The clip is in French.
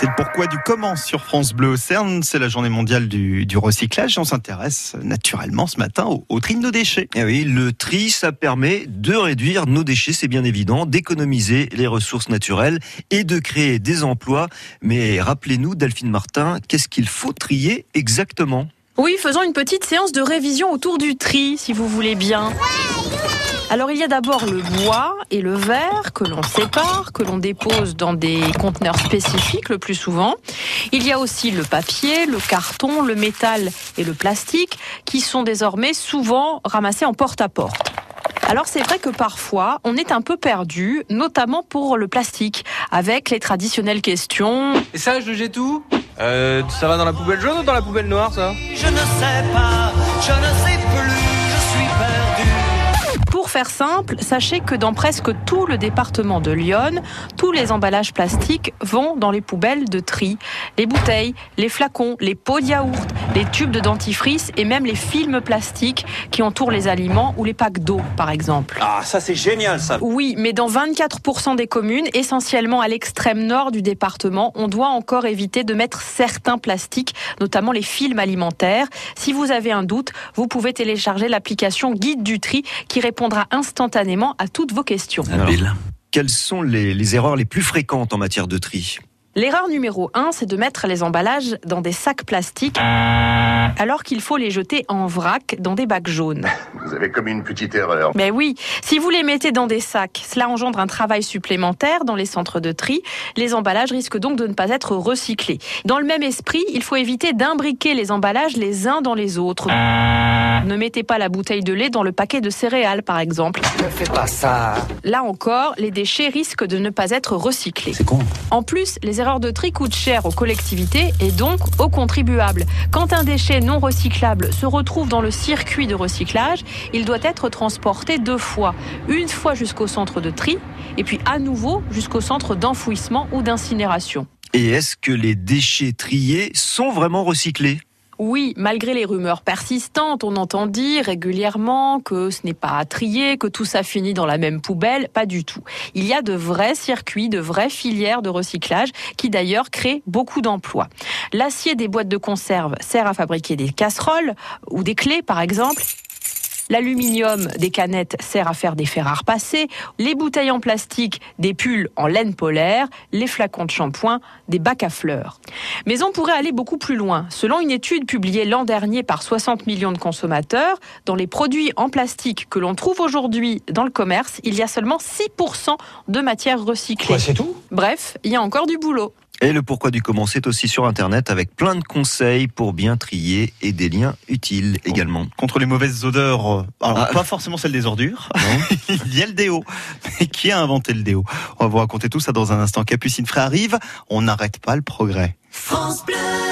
C'est le pourquoi du comment sur France Bleu Cerne. C'est la journée mondiale du, du recyclage et on s'intéresse naturellement ce matin au, au, tri de nos déchets. Et eh oui, le tri, ça permet de réduire nos déchets, c'est bien évident, d'économiser les ressources naturelles et de créer des emplois. Mais rappelez-nous, Delphine Martin, qu'est-ce qu'il faut trier exactement? Oui, faisons une petite séance de révision autour du tri, si vous voulez bien. Alors il y a d'abord le bois et le verre que l'on sépare, que l'on dépose dans des conteneurs spécifiques le plus souvent. Il y a aussi le papier, le carton, le métal et le plastique qui sont désormais souvent ramassés en porte-à-porte. Alors c'est vrai que parfois on est un peu perdu, notamment pour le plastique, avec les traditionnelles questions. Et ça, je le jette où euh, Ça va dans la poubelle jaune ou dans la poubelle noire, ça? Je ne sais pas, je ne sais plus, je suis perdu. Pour faire simple, sachez que dans presque tout le département de Lyon, tous les emballages plastiques vont dans les poubelles de tri. Les bouteilles, les flacons, les pots de yaourt, les tubes de dentifrice et même les films plastiques qui entourent les aliments ou les packs d'eau, par exemple. Ah, ça c'est génial ça Oui, mais dans 24% des communes, essentiellement à l'extrême nord du département, on doit encore éviter de mettre certains plastiques, notamment les films alimentaires. Si vous avez un doute, vous pouvez télécharger l'application Guide du tri qui répondra instantanément à toutes vos questions. Alors, quelles sont les, les erreurs les plus fréquentes en matière de tri L'erreur numéro 1, c'est de mettre les emballages dans des sacs plastiques alors qu'il faut les jeter en vrac dans des bacs jaunes. Vous avez commis une petite erreur. Mais oui, si vous les mettez dans des sacs, cela engendre un travail supplémentaire dans les centres de tri. Les emballages risquent donc de ne pas être recyclés. Dans le même esprit, il faut éviter d'imbriquer les emballages les uns dans les autres. Ne mettez pas la bouteille de lait dans le paquet de céréales, par exemple. Ne fais pas ça. Là encore, les déchets risquent de ne pas être recyclés. C'est con. En plus, les erreurs de tri coûtent cher aux collectivités et donc aux contribuables. Quand un déchet non recyclable se retrouve dans le circuit de recyclage, il doit être transporté deux fois. Une fois jusqu'au centre de tri et puis à nouveau jusqu'au centre d'enfouissement ou d'incinération. Et est-ce que les déchets triés sont vraiment recyclés? Oui, malgré les rumeurs persistantes, on entend dire régulièrement que ce n'est pas à trier, que tout ça finit dans la même poubelle. Pas du tout. Il y a de vrais circuits, de vraies filières de recyclage qui d'ailleurs créent beaucoup d'emplois. L'acier des boîtes de conserve sert à fabriquer des casseroles ou des clés par exemple. L'aluminium des canettes sert à faire des fers à repasser, les bouteilles en plastique, des pulls en laine polaire, les flacons de shampoing, des bacs à fleurs. Mais on pourrait aller beaucoup plus loin. Selon une étude publiée l'an dernier par 60 millions de consommateurs, dans les produits en plastique que l'on trouve aujourd'hui dans le commerce, il y a seulement 6% de matière recyclée. c'est tout? Bref, il y a encore du boulot. Et le pourquoi du comment, c'est aussi sur Internet avec plein de conseils pour bien trier et des liens utiles également. Contre les mauvaises odeurs, euh, alors Ah. pas forcément celles des ordures, il y a le déo. Mais qui a inventé le déo? On va vous raconter tout ça dans un instant. Capucine Frey arrive, on n'arrête pas le progrès. France Bleu.